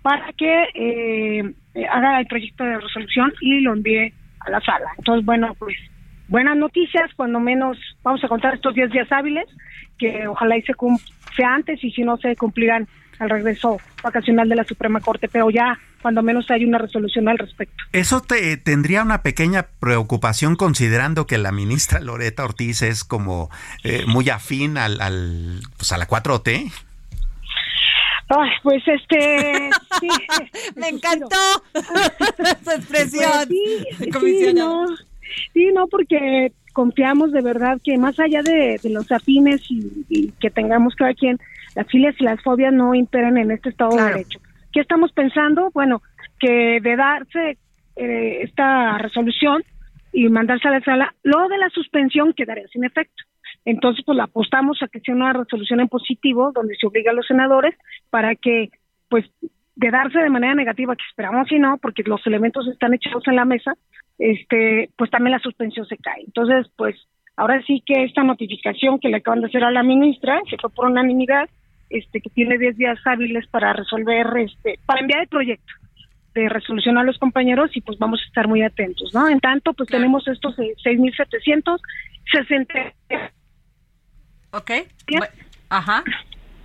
para que eh, haga el proyecto de resolución y lo envíe a la sala. Entonces, bueno, pues buenas noticias, cuando menos vamos a contar estos 10 días hábiles, que ojalá y se cum- sea antes y si no se cumplirán al regreso vacacional de la Suprema Corte, pero ya cuando menos hay una resolución al respecto. Eso te, tendría una pequeña preocupación considerando que la ministra Loreta Ortiz es como eh, muy afín al, al, pues a la 4T. Ay, pues este, sí, Me encantó su expresión. Pues sí, sí, no, sí, no, porque confiamos de verdad que más allá de, de los afines y, y que tengamos cada quien, las filias y las fobias no imperan en este Estado de Derecho. ¿Qué estamos pensando? Bueno, que de darse eh, esta resolución y mandarse a la sala, lo de la suspensión quedaría sin efecto. Entonces, pues la apostamos a que sea una resolución en positivo, donde se obliga a los senadores para que, pues, de darse de manera negativa, que esperamos y no, porque los elementos están echados en la mesa, este, pues también la suspensión se cae. Entonces, pues, ahora sí que esta notificación que le acaban de hacer a la ministra, que fue por unanimidad, este, que tiene 10 días hábiles para resolver, este, para enviar el proyecto de resolución a los compañeros y pues vamos a estar muy atentos, ¿no? En tanto, pues tenemos estos eh, 6.760 Ok. Ajá.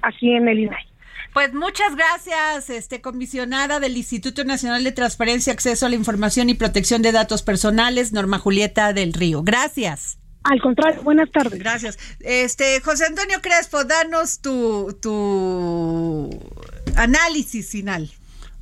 aquí en el INAI. Pues muchas gracias, este comisionada del Instituto Nacional de Transparencia, Acceso a la Información y Protección de Datos Personales, Norma Julieta del Río. Gracias. Al contrario, buenas tardes. Gracias. Este José Antonio Crespo, danos tu tu análisis final.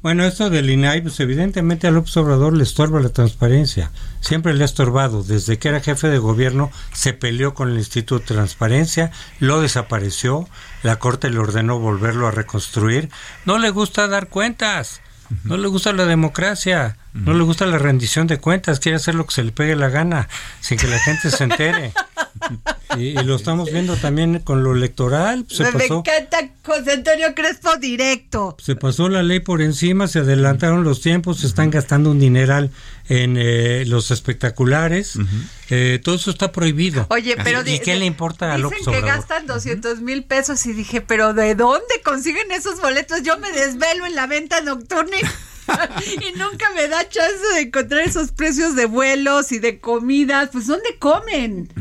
Bueno, esto del INAI, pues evidentemente a López Obrador le estorba la transparencia. Siempre le ha estorbado. Desde que era jefe de gobierno se peleó con el Instituto de Transparencia, lo desapareció, la Corte le ordenó volverlo a reconstruir. No le gusta dar cuentas, no le gusta la democracia, no le gusta la rendición de cuentas, quiere hacer lo que se le pegue la gana, sin que la gente se entere. Y, y lo estamos viendo también con lo electoral. Se Me pasó, encanta José Antonio Crespo directo. se pasó la ley por encima, se adelantaron los tiempos, se están gastando un dineral en eh, los espectaculares. Eh, todo eso está prohibido. Oye, pero ¿Y, qué le importa a Dicen López que Obrador? gastan 200 mil pesos y dije, pero ¿de dónde consiguen esos boletos? Yo me desvelo en la venta nocturna y y nunca me da chance de encontrar esos precios de vuelos y de comidas. Pues, ¿dónde comen?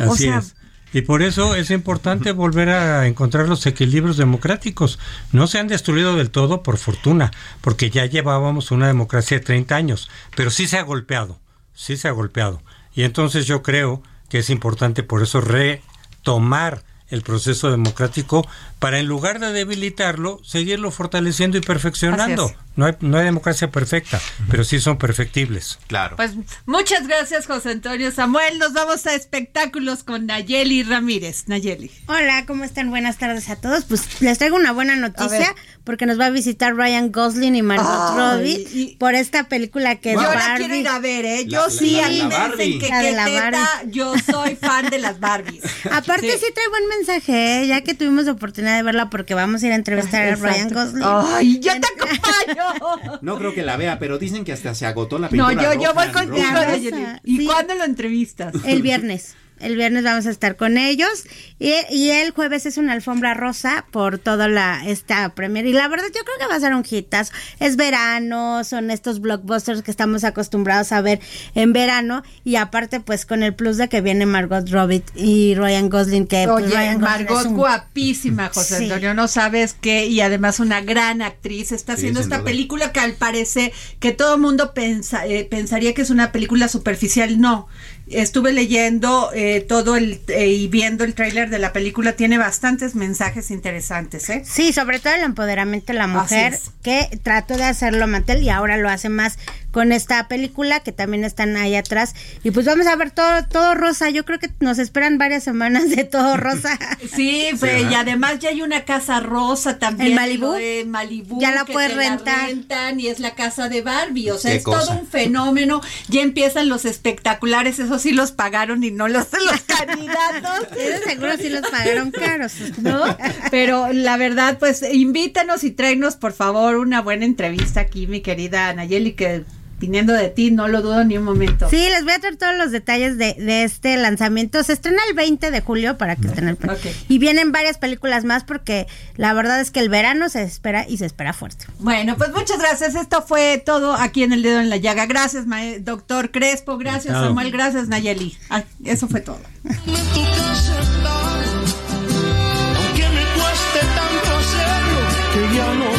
O Así sea- es. Y por eso es importante volver a encontrar los equilibrios democráticos. No se han destruido del todo, por fortuna, porque ya llevábamos una democracia de 30 años, pero sí se ha golpeado, sí se ha golpeado. Y entonces yo creo que es importante por eso retomar el proceso democrático para en lugar de debilitarlo, seguirlo fortaleciendo y perfeccionando. No hay, no hay democracia perfecta, pero sí son perfectibles. Claro. Pues muchas gracias, José Antonio Samuel. Nos vamos a espectáculos con Nayeli Ramírez. Nayeli. Hola, ¿cómo están? Buenas tardes a todos. Pues les traigo una buena noticia porque nos va a visitar Ryan Gosling y Margot Robbie por esta película que es Yo la Barbie. quiero ir a ver, ¿eh? Yo La- sí, la- a mí la me dicen Barbie. que la teta, Barbie. yo soy fan de las Barbies. Aparte sí. trae buen mensaje, ¿eh? ya que tuvimos oportunidad de verla porque vamos a ir a entrevistar a. Ryan Gosling. Ay, yo te acompaño. No creo que la vea, pero dicen que hasta se agotó la No, pintura yo, yo voy contigo. ¿Y cuándo lo entrevistas? El viernes. El viernes vamos a estar con ellos y, y el jueves es una alfombra rosa por toda la esta premier y la verdad yo creo que va a ser un hitazo. Es verano, son estos blockbusters que estamos acostumbrados a ver en verano y aparte pues con el plus de que viene Margot Robbie y Ryan Gosling que pues, Oye, Ryan Gosling Margot es un- guapísima, José Sí. Antonio, no sabes qué, y además una gran actriz, está Sí, haciendo esta duda. película que al parecer que todo el mundo pensa- eh, pensaría que es una película superficial, no. Estuve leyendo eh, todo el eh, y viendo el tráiler de la película, tiene bastantes mensajes interesantes, ¿eh? Sí, sobre todo el empoderamiento de la mujer, es. que trató de hacerlo Mattel y ahora lo hace más con esta película que también están ahí atrás. Y pues vamos a ver todo, todo rosa. Yo creo que nos esperan varias semanas de todo rosa. Sí, pues, y además ya hay una casa rosa también. ¿En Malibú? En Malibú. Ya la que puedes rentar. rentan y es la casa de Barbie. O sea, es cosa. todo un fenómeno. Ya empiezan los espectaculares. Eso sí los pagaron y no los, los candidatos. Eso seguro sí los pagaron caros. ¿no? Pero la verdad, pues invítanos y tráenos, por favor, una buena entrevista aquí, mi querida Nayeli, que viniendo de ti, no lo dudo ni un momento. Sí, les voy a traer todos los detalles de, de este lanzamiento. Se estrena el 20 de julio para que estén al pendiente. Ok. Y vienen varias películas más porque la verdad es que el verano se espera y se espera fuerte. Bueno, pues muchas gracias. Esto fue todo aquí en el dedo en la llaga. Gracias, mae- doctor Crespo. Gracias, Chao. Samuel. Gracias, Nayeli. Eso fue todo. Aunque me cueste tanto hacerlo, que ya no